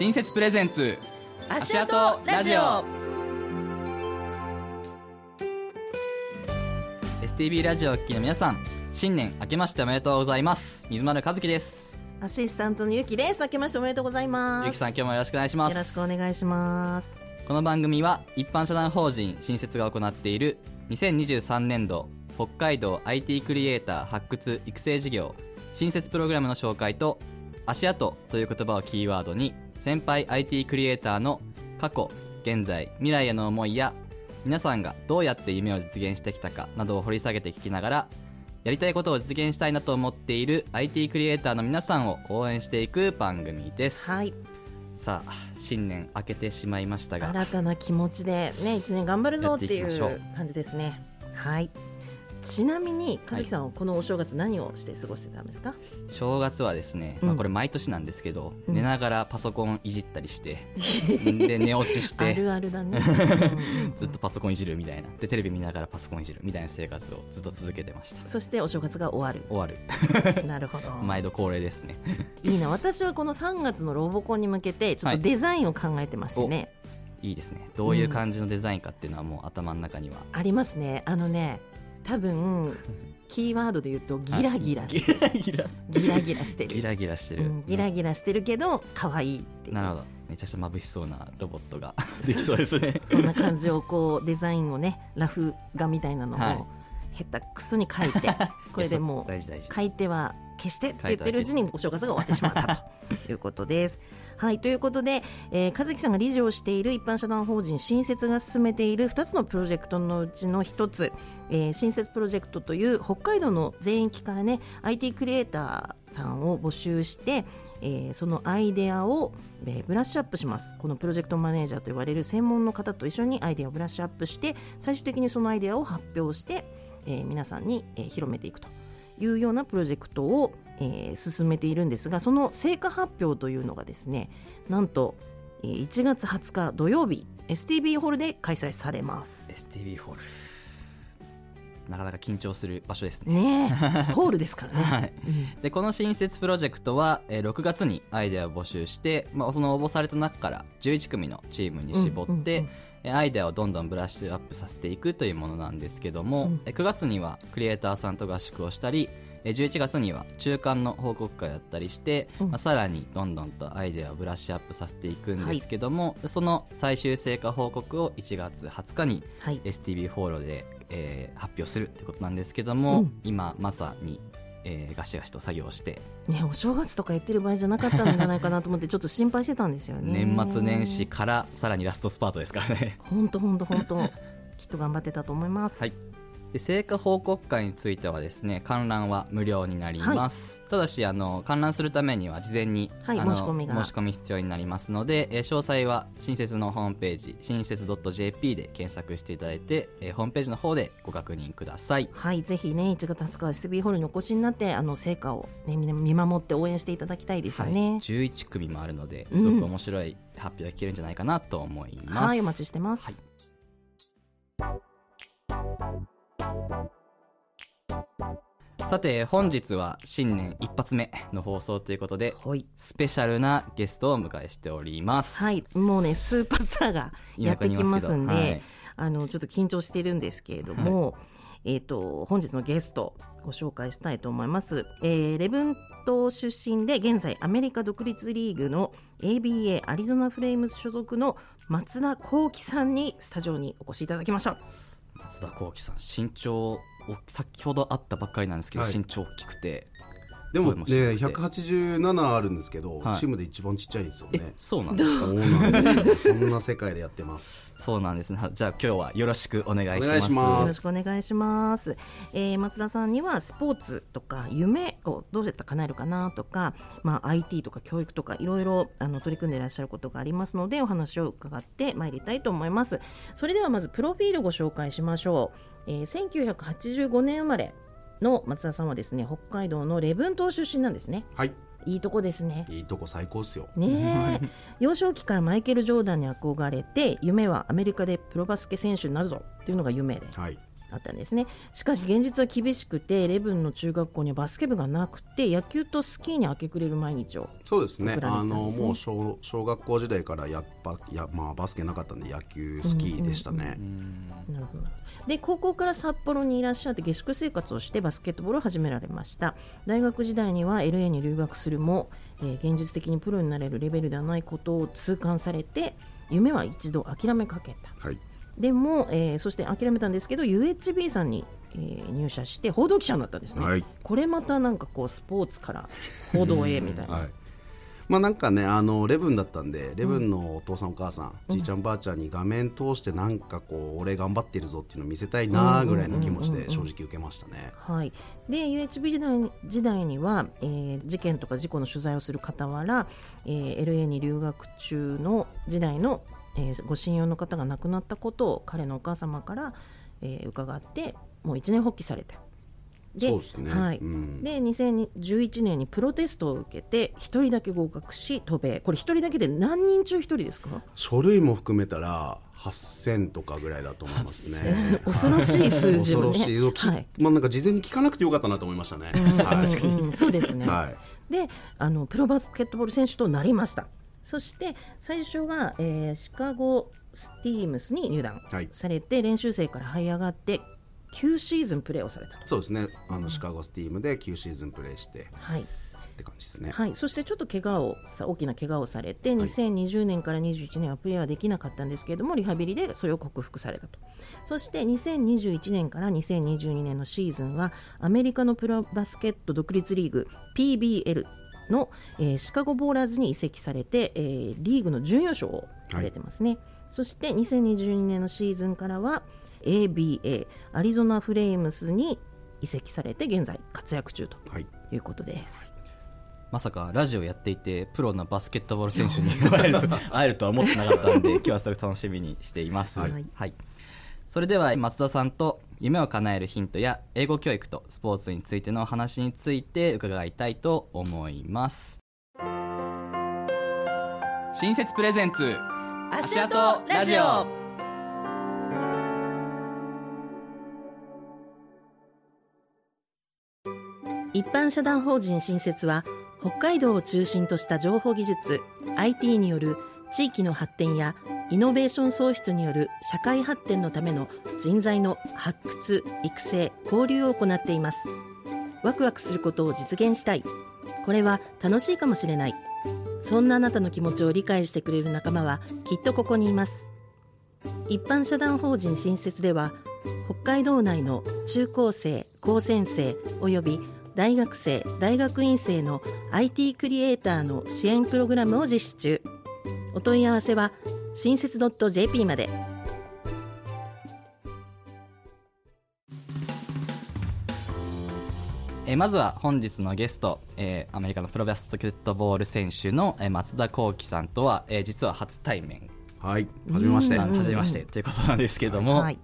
新設プレゼンツ足跡ラジオ。STB ラジオをお聞きの皆さん新年明けましておめでとうございます。水丸和樹です。アシスタントのゆきです。明けましておめでとうございます。ゆきさん今日もよろしくお願いします。よろしくお願いします。この番組は一般社団法人新設が行っている2023年度北海道 IT クリエイター発掘育成事業新設プログラムの紹介と足跡という言葉をキーワードに先輩 IT クリエイターの過去現在未来への思いや皆さんがどうやって夢を実現してきたかなどを掘り下げて聞きながらやりたいことを実現したいなと思っている IT クリエイターの皆さんを応援していく番組です、はい。さあ新年明けてしまいましたが。新たな気持ちでね一年頑張るぞっていう。感じですね。はいちなみに和樹さんはこのお正月何をして過ごしてたんですか、正月はですね、うん。まあ、これ毎年なんですけど、うん。寝ながらパソコンいじったりして で寝落ちしあてるあるだね、ずっとパソコンいじるみたいな。でテレビ見ながらパソコンいじるみたいな生活をずっと続けてました。そしてお正月が終わ終わる。る なるほど。毎度恒例ですね。いいな。私はこの3月のロボコンに向けてちょっとデザインを考えてましてね、いいですね。どういう感じのデザインかっていうのはもう頭の中には、ありますね。あのね多分キーワードで言うとギラギラしギラギラ。ギラギラしてる。ギラギラしてる、うん、ギラギラしてるけど可愛いってなるほど。めちゃくちゃ眩しそうなロボットが できそうですね。そんな感じをこうデザインをねラフ画みたいなのはい。を下手くそに書いて これでもう書いては消してって言ってるうちにお正月が終わってしまったと。いうことです。はいということで、えー、和樹さんが理事をしている一般社団法人新設が進めている2つのプロジェクトのうちの1つ、えー新設プロジェクトという北海道の全域からね IT クリエイターさんを募集してえーそのアイデアを、えーブラッシュアップします。このプロジェクトマネージャーと言われる専門の方と一緒にアイデアをブラッシュアップして最終的にそのアイデアを発表して、えー皆さんに、えー広めていくというようなプロジェクトを、えー進めているんですがその成果発表というのがですねなんと、1月20日土曜日 STB ホールで開催されます。STB ホール。なかなか緊張する場所ですね。ねえ。ホールですからね、はい。うん。でこの新設プロジェクトは、えー6月にアイデアを募集して、まあ、その応募された中から11組のチームに絞って、うんうんうんえーアイデアをどんどんブラッシュアップさせていくというものなんですけども、うん。えー9月にはクリエイターさんと合宿をしたりえー11月には中間の報告会をやったりして、うん。まあ、さらにどんどんとアイデアをブラッシュアップさせていくんですけども、その最終成果報告を1月20日にはい。STB ホールで、えー発表するってことなんですけども、うん。今まさに、えーガシガシと作業をしてね、お正月とか言ってる場合じゃなかったんじゃないかなと思って ちょっと心配してたんですよね。年末年始からさらにラストスパートですからね。本当本当本当。きっと頑張ってたと思います。はいで成果報告会についてはですね観覧は無料になります、ただしあの観覧するためには事前に、はい申し込みが。申し込み必要になりますので、えー詳細は新設のホームページ新設 .jp で検索していただいて、えーホームページの方でご確認ください。はい、ぜひね、1月20日 SB ホールにお越しになって、あの成果をね、みんな見守って応援していただきたいですよはい、ね。11組もあるのですごく面白い発表が聞けるんじゃないかなと思います、はい、お待ちしてます。はいさて本日は新年一発目の放送ということではい。スペシャルなゲストをお迎えしております。はい、もうね、スーパースターがやってきますんで、はいあの、ちょっと緊張しているんですけれども、えっ、と、本日のゲスト、ご紹介したいと思います。えー、レブン島出身で、現在アメリカ独立リーグの ABA アリゾナフレームズ所属の松田幸喜さんにスタジオにお越しいただきました。松田幸喜さん身長お先ほど会ったばっかりなんですけど、はい。身長大きくて。でもね声も低くて。187あるんですけど、はい。チームで一番ちっちゃいんですよえねそうなんですか？そうなんですよ。そんな世界でやってます。そうなんですね。じゃあ今日はよろしくお願いします。お願いしまよすろしくお願いします。えー松田さんにはスポーツとか夢をどうやったら叶えるかなとか、まあ、IT とか教育とかいろいろあの取り組んでいらっしゃることがありますのでお話を伺ってまいりたいと思います。それではまずプロフィールご紹介しましょう。えー1985年生まれの松田さんはですね北海道の礼文島出身なんですね。はい。いいとこですね。いいとこ最高っすよ。ねえ。幼少期からマイケル・ジョーダンに憧れて夢はアメリカでプロバスケ選手になるぞっていうのが夢で。はいあったんですね。しかし現実は厳しくてレブンの中学校にはバスケ部がなくて野球とスキーに明け暮れる毎日をそうですね。あのもう小小学校時代からやっぱや、まあ、バスケなかったんで野球スキーでしたね、なるほど。で高校から札幌にいらっしゃって下宿生活をしてバスケットボールを始められました。大学時代には LA に留学するも、えー現実的にプロになれるレベルではないことを痛感されて夢は一度諦めかけた。はいでも、えーそして諦めたんですけど UHB さんに、えー入社して報道記者になったんですね、はい。これまたなんかこうスポーツから報道へみたいな、はい。まあなんかねあのレブンだったんでレブンのお父さんお母さん、じいちゃんばあちゃんに画面通してなんかこう俺頑張ってるぞっていうのを見せたいなぐらいの気持ちで正直受けましたね、はい、で UHB 時代に時代には、えー事件とか事故の取材をする傍ら、えー LA に留学中の時代の、えーご親友の方が亡くなったことを彼のお母様から、えー伺ってもう一年発起された。そうですね。はい。うん。で2011年にプロテストを受けて一人だけ合格し渡米。これ一人だけで何人中一人ですか？書類も含めたら8000とかぐらいだと思いますね。恐ろしい数字をね。恐ろしい、きはい。まあなんか事前に聞かなくてよかったなと思いましたね、はい。うん。そうですね、はい。であのプロバスケットボール選手となりましたそして最初は、えーシカゴスティームスに入団はい。されて、練習生から這い上がって9シーズンプレーをされたと、そうですね。あのシカゴスティームで9シーズンプレーしてはい。って感じですね。はい、そしてちょっと怪我をさ大きな怪我をされて2020年から21年はプレーはできなかったんですけれどもリハビリでそれを克服されたと。そして2021年から2022年のシーズンはアメリカのプロバスケット独立リーグ PBL の、えーシカゴボーラーズに移籍されて、えーリーグの準優勝をされてますね、そして2022年のシーズンからは ABA アリゾナフレームスに移籍されて現在活躍中とはい。いうことです。まさかラジオやっていてプロのバスケットボール選手に 会えると会えるとは思ってなかったんで今日はすごく楽しみにしています、はい。はい、それでは松田さんと夢を叶えるヒントや英語教育とスポーツについての話について伺いたいと思います。新設プレゼンツ足跡ラジオ。一般社団法人新設は北海道を中心とした情報技術 IT による地域の発展やイノベーション創出による社会発展のための人材の発掘育成交流を行っています。ワクワクすることを実現したい。これは楽しいかもしれない。そんなあなたの気持ちを理解してくれる仲間はきっとここにいます。一般社団法人新設では北海道内の中高生高専生および大学生大学院生の IT クリエイターの支援プログラムを実施中。お問い合わせは新設 .jp まで。えーまずは本日のゲスト、えーアメリカのプロバスケットボール選手の、えー松田幸輝さんとは、えー実は初対面。はいはじめまして。初めまして。ということなんですけども、はい。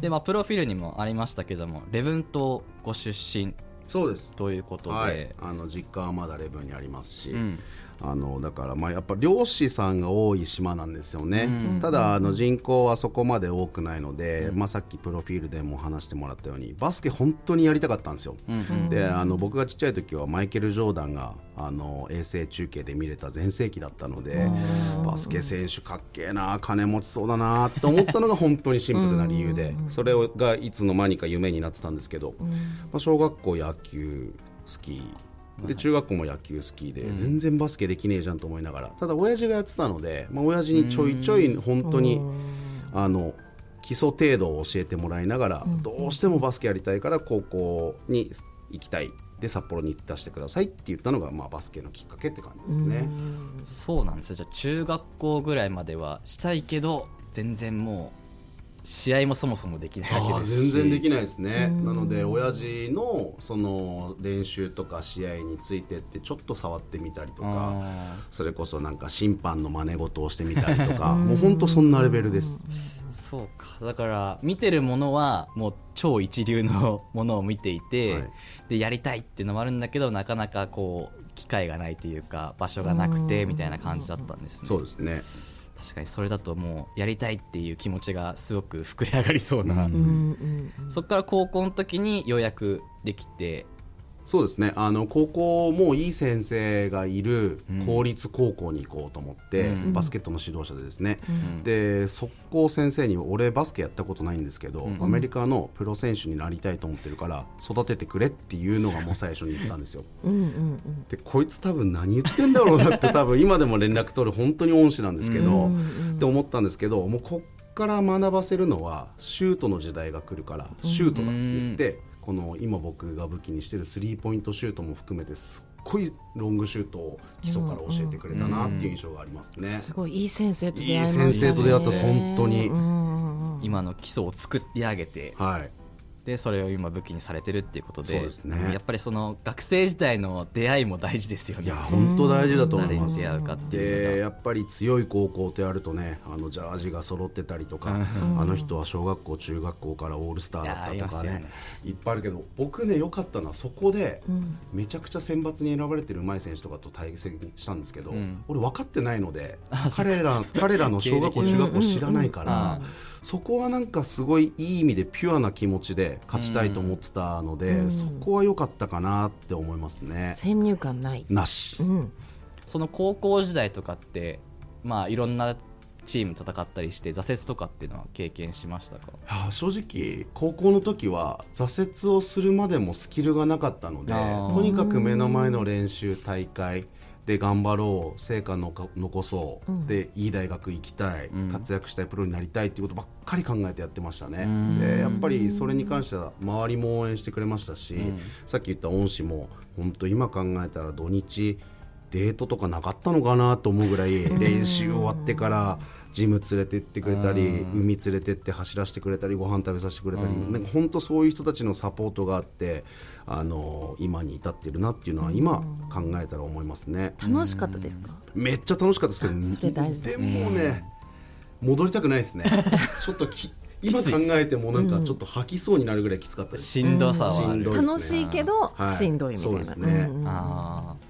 でまあ、プロフィールにもありましたけども礼文島ご出身。そうです。ということで、はい、あの実家はまだレブンにありますし、んあのだからまあやっぱ漁師さんが多い島なんですよね、ただあの人口はそこまで多くないので、まあ、さっきプロフィールでも話してもらったようにバスケ本当にやりたかったんですよ、であの僕がちっちゃい時はマイケル・ジョーダンがあの衛星中継で見れた全盛期だったのでバスケ選手かっけえな金持ちそうだなと思ったのが本当にシンプルな理由でそれがいつの間にか夢になってたんですけど、まあ、小学校野球好きで中学校も野球好きで、全然バスケできねえじゃんと思いながらただ親父がやってたので、まあ、親父にちょいちょい本当に、あの基礎程度を教えてもらいながら、どうしてもバスケやりたいから高校に行きたい。で札幌に出してくださいって言ったのが、まあ、バスケのきっかけって感じですね。そうなんですよ。じゃあ中学校ぐらいまではしたいけど全然もう試合もそもそもできないわけですし。全然できないですね。なので親父のその練習とか試合についてってちょっと触ってみたりとかあそれこそなんか審判の真似事をしてみたりとか もう本当そんなレベルです。ーそうか。だから見てるものはもう超一流のものを見ていて、はい。でやりたいっていうのもあるんだけどなかなかこう機会がないというか場所がなくてみたいな感じだったんですね。そうですね確かにそれだともうやりたいっていう気持ちがすごく膨れ上がりそうな、うんそこから高校の時にようやくできてそうですね。あの高校もいい先生がいる公立高校に行こうと思って、うん。バスケットの指導者でですね、ん。で速攻先生に俺バスケやったことないんですけど、ん。アメリカのプロ選手になりたいと思ってるから育ててくれっていうのがもう最初に言ったんですよ。うん。うんうんでこいつ多分何言ってんだろうなって 多分今でも連絡取る本当に恩師なんですけど、うんうんって思ったんですけどもうこっから学ばせるのはシュートの時代が来るからシュートだって言って、この今僕が武器にしてるスリーポイントシュートも含めてすっごいロングシュートを基礎から教えてくれたなっていう印象がありますね。すごいいい先生と出会いましたね。いい先生と出会った本当に。うん。うんうん今の基礎を作り上げて。はいでそれを今武器にされてるっていうことでね。やっぱりその学生時代の出会いも大事ですよね。いや本当大事だと思います。誰に出会うかっていうやっぱり強い高校とやるとねあのジャージが揃ってたりとか、あの人は小学校中学校からオールスターだったとかねね。いっぱいあるけど僕ね良かったのはそこで、めちゃくちゃ選抜に選ばれてる上手い選手とかと対戦したんですけど、ん。俺分かってないので彼ら彼らの小学校中学校知らないから、そこはなんかすごいいい意味でピュアな気持ちで勝ちたいと思ってたので、そこは良かったかなって思いますね。先入観ない。なし。うん。その高校時代とかってまあいろんなチーム戦ったりして挫折とかっていうのは経験しましたか？正直高校の時は挫折をするまでもスキルがなかったのでとにかく目の前の練習大会で頑張ろう成果のか残そう、でいい大学行きたい、活躍したいプロになりたいっていうことばっかり考えてやってましたね、でやっぱりそれに関しては周りも応援してくれましたし、さっき言った恩師も本当今考えたら土日デートとかなかったのかなと思うぐらい練習終わってからジム連れてってくれたり海連れてって走らせてくれたりご飯食べさせてくれたりなんか本当そういう人たちのサポートがあってあの今に至ってるなっていうのは今考えたら思いますね。楽しかったですか？めっちゃ楽しかったですけどそれ大事。でもね戻りたくないですね。ちょっとき今考えてもなんかちょっと吐きそうになるぐらいきつかったです。しんどさは楽しいけどはい。しんどいみたいな。そうですね。んん。あー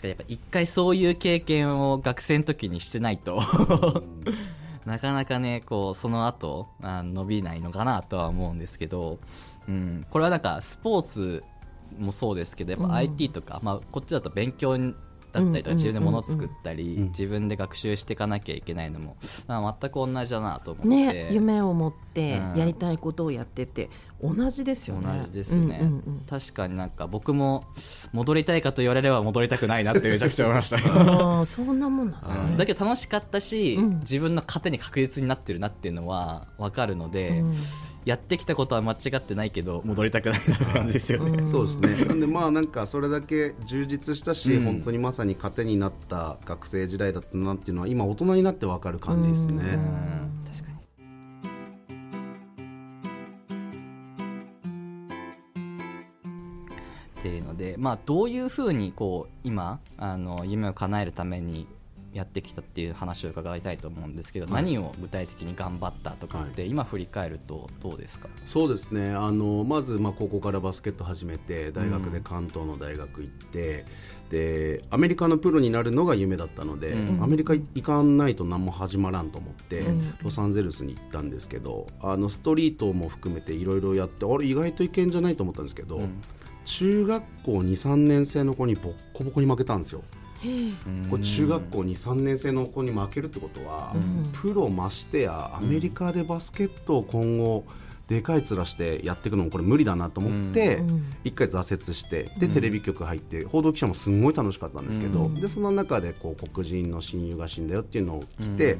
確かにやっぱ一回そういう経験を学生の時にしてないと なかなかねこうその後あ伸びないのかなとは思うんですけど、うん、これはなんかスポーツもそうですけどやっぱ IT とか、まあ、こっちだと勉強だったりとかうん自分で物を作ったり、うん。自分で学習していかなきゃいけないのも、まあ、全く同じだなと思って、ね夢を持ってうん。やりたいことをやってて同じですよね。同じですね、うんうんうん。確かになんか僕も戻りたいかと言われれば戻りたくないなってめちゃくちゃ思いました。ああそんなもんなんだうん。だけど楽しかったし、うん。自分の糧に確実になってるなっていうのは分かるので、うんやってきたことは間違ってないけど戻りたくないな感じですよね、そうですね。なんでまあなんかそれだけ充実したし、うん。本当にまさに糧になった学生時代だったなっていうのは今大人になってわかる感じですね。うん。確かに。っていうので、まあ、どういうふうにこう今あの夢を叶えるためにやってきたっていう話を伺いたいと思うんですけど、何を具体的に頑張ったとかって、今振り返るとどうですか？そうですね。あのまずまあ高校からバスケット始めて大学で関東の大学行って、でアメリカのプロになるのが夢だったので、うんアメリカ行かないと何も始まらんと思って、うんロサンゼルスに行ったんですけど、あのストリートも含めていろいろやって、あれ意外といけんじゃないと思ったんですけど。うん中学校23年生の子にボッコボコに負けたんですよ。これ中学校23年生の子に負けるってことは、プロましてやアメリカでバスケットを今後でかい面してやっていくのもこれ無理だなと思って、うん。一回挫折してでテレビ局入って報道記者もすんごい楽しかったんですけど、うん。でその中でこう黒人の親友が死んだよっていうのを来て、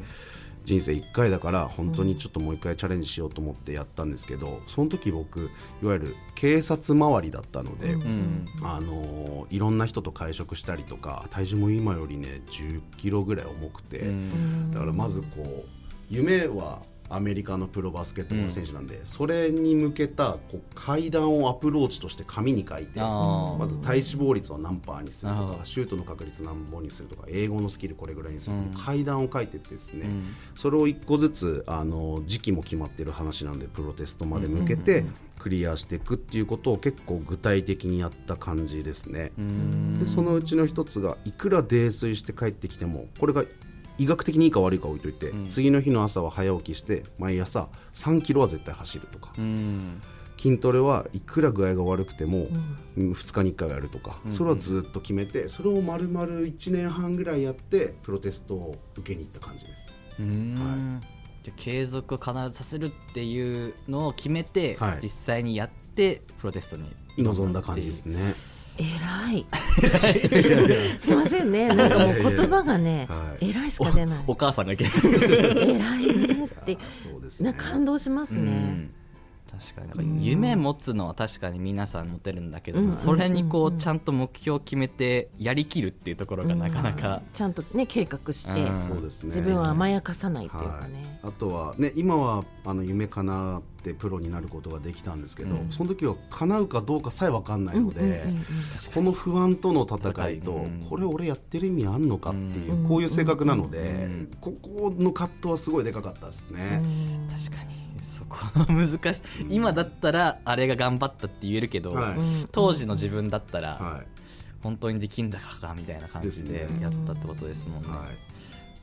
人生1回だから本当にちょっともう1回チャレンジしようと思ってやったんですけどその時僕いわゆる警察周りだったので。うんあのいろんな人と会食したりとか体重も今よりね1 0キロぐらい重くて、うんだからまずこう夢はアメリカのプロバスケットボール選手なんで、それに向けたこう階段をアプローチとして紙に書いてまず体脂肪率を何パーにするとかシュートの確率何本にするとか英語のスキルこれぐらいにするとか、うん。階段を書いてってですね、うん。それを一個ずつあの時期も決まってる話なんでプロテストまで向けてクリアしていくっていうことを結構具体的にやった感じですね。うん。でそのうちの一つがいくら泥酔して帰ってきてもこれが医学的にいいか悪いか置いといて、次の日の朝は早起きして毎朝3キロは絶対走るとか、うん。筋トレはいくら具合が悪くても、うん。2日に1回はやるとか、それはずっと決めてそれを丸々1年半ぐらいやってプロテストを受けに行った感じです。うん。じゃあ継続を必ずさせるっていうのを決めて、はい。実際にやってプロテストに望んだ感じですね。偉い。すいませんね。なんかもう言葉がねはい。偉いしか出ない。お母さんがいけ。な い偉いねって。ね。感動しますね。うん確かに。なんか夢持つのは確かに皆さん持てるんだけど、うん。それにこうちゃんと目標を決めてやりきるっていうところがなかなか、ちゃんとね計画してうん。そうですね。自分を甘やかさないっていうかはい。ね、あとはね今はあの夢叶ってプロになることができたんですけど、うん。その時は叶うかどうかさえ分かんないので、うんうんうんうん。この不安との戦いと、うん。これ俺やってる意味あんのかっていう、うんこういう性格なので、うんここの葛藤はすごいでかかったですね。確かにそこは難しい。今だったらあれが頑張ったって言えるけど、はい。うん当時の自分だったら、は本当にできんだからかみたいな感じでやったってことですもんい、ね、はい。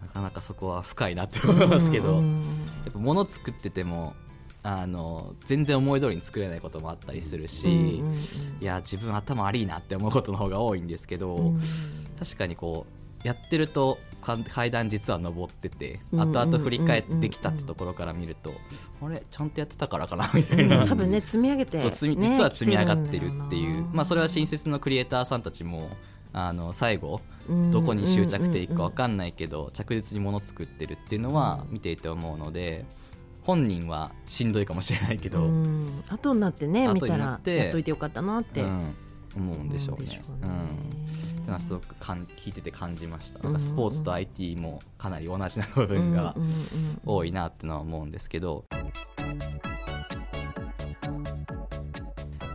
なかなかそこは深いなって思いますけど、うん。やっぱ物作っててもあの全然思い通りに作れないこともあったりするし、いや自分頭悪いなって思うことの方が多いんですけど、うん。確かにこうやってるとか階段実は登っててうん後々振り返ってできたってところから見ると、あれちゃんとやってたからかな みたいな、多分ね積み上げて、実は積み上がってるって来いう、まあ、それは新設のクリエイターさんたちもあの最後うんどこに執着点いくか分かんないけど着実にもの作ってるっていうのは見ていて思うので本人はしんどいかもしれないけど、うん。後になってね後見たらやっといてよかったなって、うん思うんでしょうね。うね。うんってのはすごくかん聞いてて感じました。なんかスポーツと IT もかなり同じな部分がうんうんうん多いなってのは思うんですけど。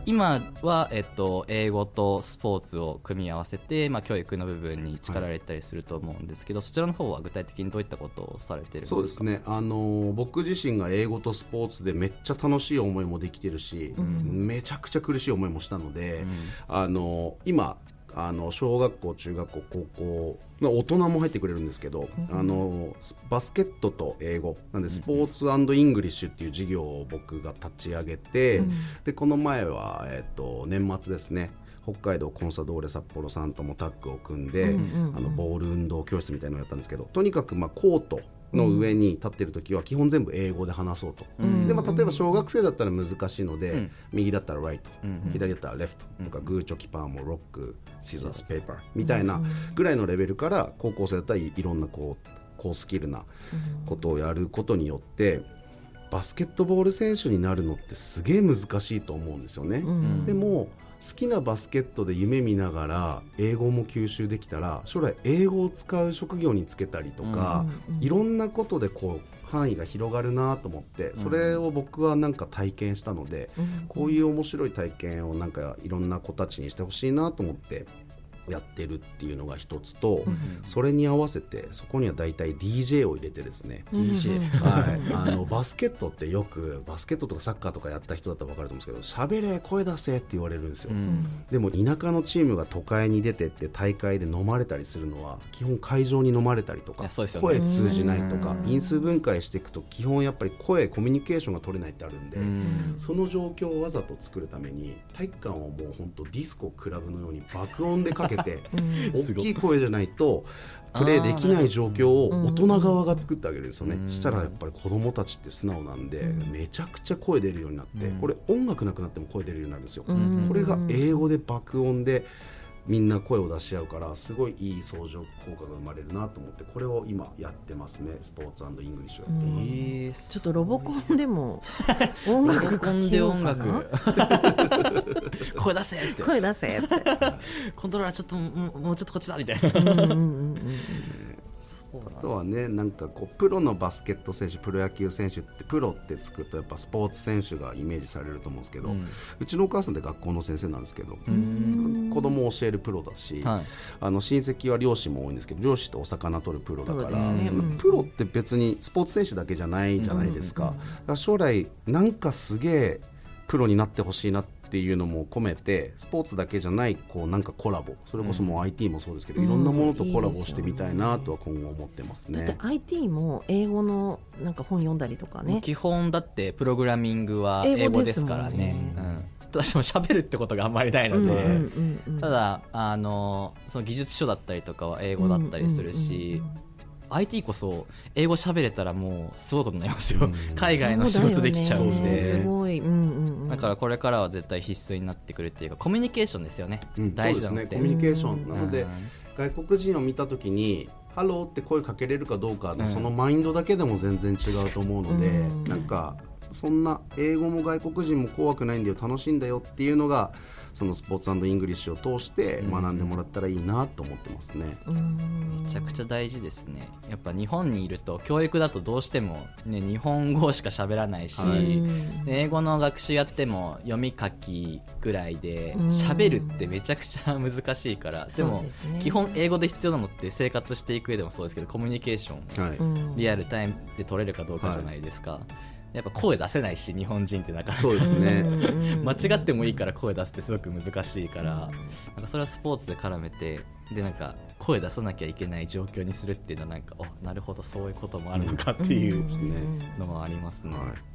今は、えっと、英語とスポーツを組み合わせて、まあ、教育の部分に力を入れたりすると思うんですけど、そちらの方は具体的にどういったことをされてるんですか？そうですね、あのー僕自身が英語とスポーツでめっちゃ楽しい思いもできてるし、めちゃくちゃ苦しい思いもしたので、あのー今あの小学校、中学校、高校、まあ、大人も入ってくれるんですけど、あのスバスケットと英語。なんでスポーツEnglish っていう授業を僕が立ち上げて、でこの前は、えっと年末ですね。北海道コンサドーレ札幌さんともタッグを組んで、あのボール運動教室みたいなのをやったんですけどとにかくまあコートの上に立ってる時は基本全部英語で話そうと、でまあ、例えば小学生だったら難しいので、右だったら right、左だったら left とか、グーチョキパーも rock scissors paper みたいなぐらいのレベルから高校生だったらいいろんなこう高スキルなことをやることによってバスケットボール選手になるのってすげえ難しいと思うんですよね。でも好きなバスケットで夢見ながら英語も吸収できたら将来英語を使う職業に就けたりとか、いろんなことでこう範囲が広がるなと思ってそれを僕はなんか体験したので、こういう面白い体験をなんかいろんな子たちにしてほしいなと思ってやってるっていうのが一つと、それに合わせてそこには大体 DJ を入れてですね、DJ はい、あのバスケットってよくバスケットとかサッカーとかやった人だったら分かると思うんですけど喋れ声出せって言われるんですよ、でも田舎のチームが都会に出てって大会で飲まれたりするのは基本会場に飲まれたりとか、ね。声通じないとか因数分解していくと基本やっぱり声コミュニケーションが取れないってあるんで、うん。その状況をわざと作るために体育館をもう本当ディスコクラブのように爆音でかけて大きい声じゃないとプレーできない状況を大人側が作ってあげるんですよね、したらやっぱり子供たちって素直なんで、めちゃくちゃ声出るようになって、これ音楽なくなっても声出るようになるんですよ、これが英語で爆音でみんな声を出し合うからすごいいい相乗効果が生まれるなと思ってこれを今やってますね。スポーツイングリッシュやってます、えーちょっとロボコンでも音楽かけようか音楽な？声出せって。声出せって。コントローラーちょっともうもうちょっとこっちだみたいなあとはねなんかこうプロのバスケット選手プロ野球選手ってプロってつくとやっぱスポーツ選手がイメージされると思うんですけど、うちのお母さんって学校の先生なんですけど子供を教えるプロだし、はい。あの親戚は漁師も多いんですけど漁師ってお魚取るプロだからね。うん。プロって別にスポーツ選手だけじゃないじゃないですか,、だから将来なんかすげえプロになってほしいなってっていうのも込めてスポーツだけじゃないこうなんかコラボそれこそもう IT もそうですけど、いろんなものとコラボしてみたいなとは今後思ってますだってね。IT も英語のなんか本読んだりとかね。基本だってプログラミングは英語ですからね。うん。どうしても喋るってことがあんまりないので、うんうんうんうん。ただあのその技術書だったりとかは英語だったりするし、IT こそ英語喋れたらもうすごいことになりますよ、海外の仕事できちゃうんで。ね。すごい、うんうんうん、だからこれからは絶対必須になってくるっていうかコミュニケーションですよね、うん大事なのって。そうですね。コミュニケーション。なのでうん外国人を見た時に「hello」って声かけれるかどうかのそのマインドだけでも全然違うと思うので、うん。なんかそんな英語も外国人も怖くないんだよ楽しいんだよっていうのがそのスポーツ English を通して学んでもらったらいいなと思ってますね。うん。めちゃくちゃ大事ですね。やっぱ日本にいると教育だとどうしても、ね、日本語しか喋らないし、はい。で英語の学習やっても読み書きぐらいでうん。喋るってめちゃくちゃ難しいからでもですね。基本英語で必要なのって生活していく上でもそうですけどコミュニケーションリアルタイムで取れるかどうかじゃないですか、やっぱ声出せないし日本人ってなかなか。そうですね、うん間違ってもいいから声出すってすごく難しいから、なんかそれはスポーツで絡めてでなんか声出さなきゃいけない状況にするっていうのはなんかおなるほどそういうこともあるのかっていうのもありますね、はい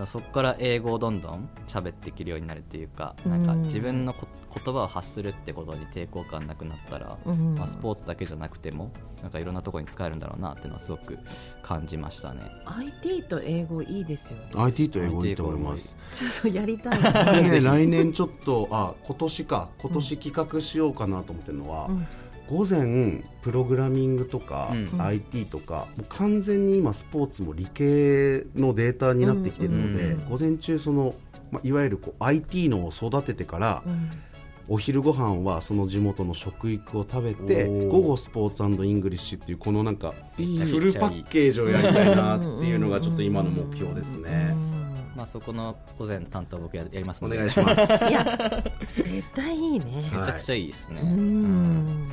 だそこから英語をどんどん喋っていけるようになるっていうかなんか自分のこ言葉を発するってことに抵抗感なくなったら、うん。まあ、スポーツだけじゃなくてもなんかいろんなところに使えるんだろうなっていうのはすごく感じましたね。IT と英語いいですよね。IT と英語いいと思います。ちょっとやりたいで ね、来年ちょっとあ今年か今年企画しようかなと思ってるのは、うん午前プログラミングとか、うん。IT とかもう完全に今スポーツも理系のデータになってきてるので、うん。午前中その、まあ、いわゆるこう IT のを育ててから、うん。お昼ご飯はその地元の食育を食べて午後スポーツイングリッシュっていうこのなんかいい。フルパッケージをやりたいなっていうのがちょっと今の目標ですね。まあそこの午前担当僕ややりますおので。願いします。いや絶対いいね。めちゃくちゃいいですね、ううんん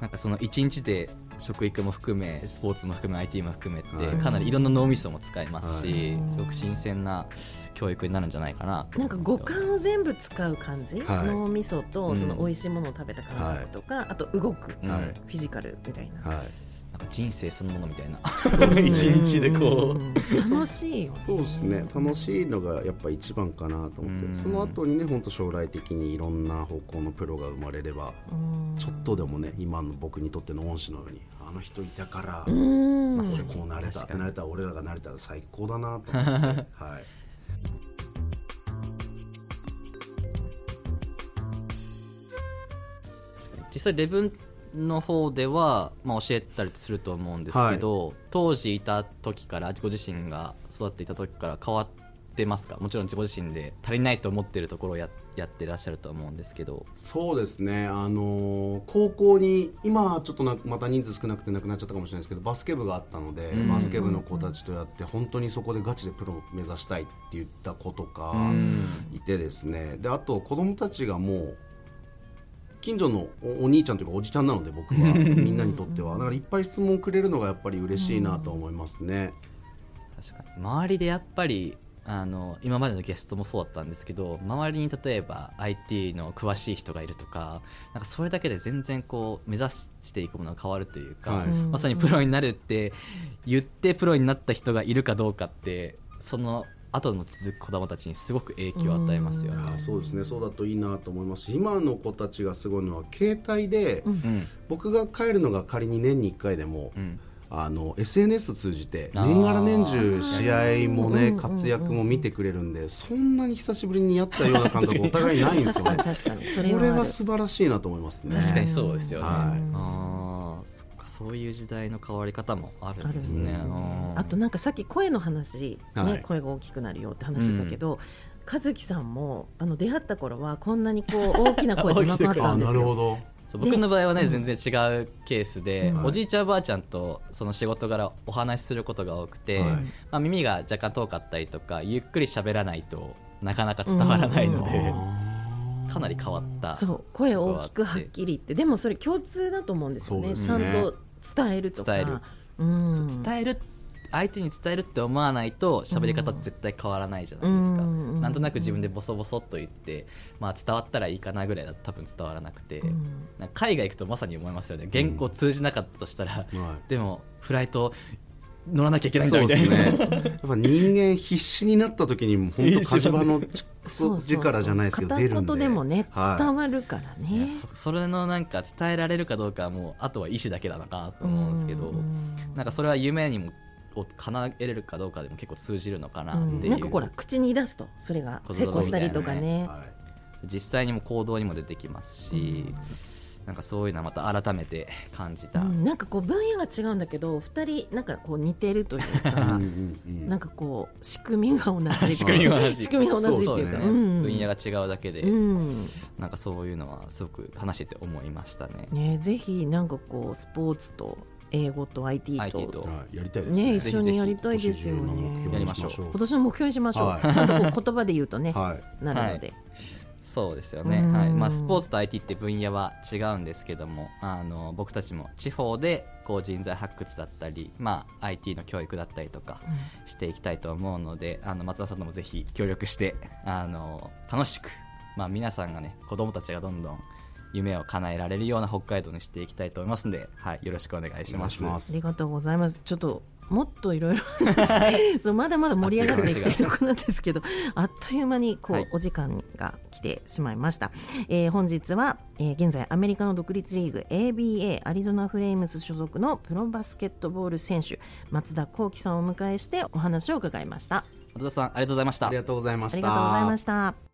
なんかその一日で食育も含めスポーツも含め IT も含めて、はい。かなりいろんな脳みそも使えますし、はい。すごく新鮮な教育になるんじゃないかなとなんか五感を全部使う感じ、はい。脳みそとうん。その美味しいものを食べた感覚とか、あと動く、うん。はい。フィジカルみたいな、はいなんか人生そのものみたいな。う一日でこう、ん。楽しいよね。そうですね。楽しいのがやっぱ一番かなと思って、うん。その後にね本当将来的にいろんな方向のプロが生まれれば、うん。ちょっとでもね今の僕にとっての恩師のようにあの人いたから、うん。まあ、それこうなれたってなれたら俺らがなれたら最高だなと思って、はい、実際レブンの方では、まあ、教えたりすると思うんですけど、当時いた時からご自身が育っていた時から変わってますか？もちろんご自身で足りないと思ってるところをややってらっしゃると思うんですけど。そうですね、あのー高校に今はちょっとなまた人数少なくてなくなっちゃったかもしれないですけどバスケ部があったので、うん。バスケ部の子たちとやって本当にそこでガチでプロを目指したいって言った子とかいてですね。であと子供たちがもう近所のおお兄ちゃんというかおじちゃんなので僕はみんなにとっては だからいっぱい質問くれるのがやっぱり嬉しいなと思いますね。確かに周りでやっぱりあの今までのゲストもそうだったんですけど周りに例えば IT の詳しい人がいるとかなんかそれだけで全然こう目指していくものが変わるというか、はいまさにプロになるって言ってプロになった人がいるかどうかってその後の続く子供たちにすごく影響を与えますよね。そうですね。そうだといいなと思いますし今の子たちがすごいのは携帯で、うん。僕が帰るのが仮に年に1回でも、うん。あの SNS 通じて年がら年中試合もねうん活躍も見てくれるんでそんなに久しぶりに会ったような感覚お互いないんですよね。確かに確かに。それこれは素晴らしいなと思いますね。確かにそうですよね。はい。あーそういう時代の変わり方もあるんですね。あね。あとなんかさっき声の話、ねはい。声が大きくなるよって話してたけど、和樹さんもあの出会った頃はこんなにこう大きな声じゃなかったあん ですよ。なるほど。そう僕の場合はね、全然違うケースで、うん。おじいちゃんおばあちゃんとその仕事柄お話しすることが多くて、はい。まあ、耳が若干遠かったりとかゆっくり喋らないとなかなか伝わらないので、かなり変わったそう声大きくはっきりって。でもそれ共通だと思うんですよね。ちゃんと伝えるとか。伝える。うん、伝える相手に伝えるって思わないと喋り方絶対変わらないじゃないですか、うん。なんとなく自分でボソボソっと言って、まあ、伝わったらいいかなぐらいだと多分伝わらなくて、なんか海外行くとまさに思いますよね。原稿通じなかったとしたら、はい。でもフライト乗らなきゃいけないんだみたいな、すねやっぱ人間必死になった時にも本当火事場の力じゃないですけど出るんで。片言でもねはい伝わるからね、そそれのなんか伝えられるかどうかはもうあとは意思だけなのかなと思うんですけど、なんかそれは夢にもを叶えれるかどうかでも結構通じるのかなっていう、なんかほら口に出すとそれが成功したりとかね。はい。実際にも行動にも出てきますし、なんかそういうのはまた改めて感じた、うんなんかこう分野が違うんだけど2人なんかこう似てるというかなんかこう仕組みが同じ。仕組みが同じ。仕組みが同じっていうか。ね、うん。分野が違うだけで、うん。なんかそういうのはすごく話してて思いましたね。ね、ぜひなんかこうスポーツと英語と IT と IT と。はいやりたいですね。ね一緒にやりたいですよ今年中の目ね標にやりましょう。し今年の目標にしましょう、はい。ちゃんとこう言葉で言うとね、はい。なるので、そうですよね、うん。はい。まあ、スポーツと IT って分野は違うんですけどもあの僕たちも地方でこう人材発掘だったり、まあ、IT の教育だったりとかしていきたいと思うのであの松田さんともぜひ協力してあの楽しく、まあ、皆さんがね子供たちがどんどん夢を叶えられるような北海道にしていきたいと思いますので、はい、よろしくお願いしお願ます。いします。ありがとうございます。ちょっともっといろいろ。そうまだまだ盛り上がっていきたいところなんですけどあっという間にこう、はい。お時間が来てしまいました、えー本日は、えー現在アメリカの独立リーグ ABA アリゾナフレームス所属のプロバスケットボール選手松田幸喜さんをお迎えしてお話を伺いました。松田さんありがとうございました。ありがとうございました。ありがとうございました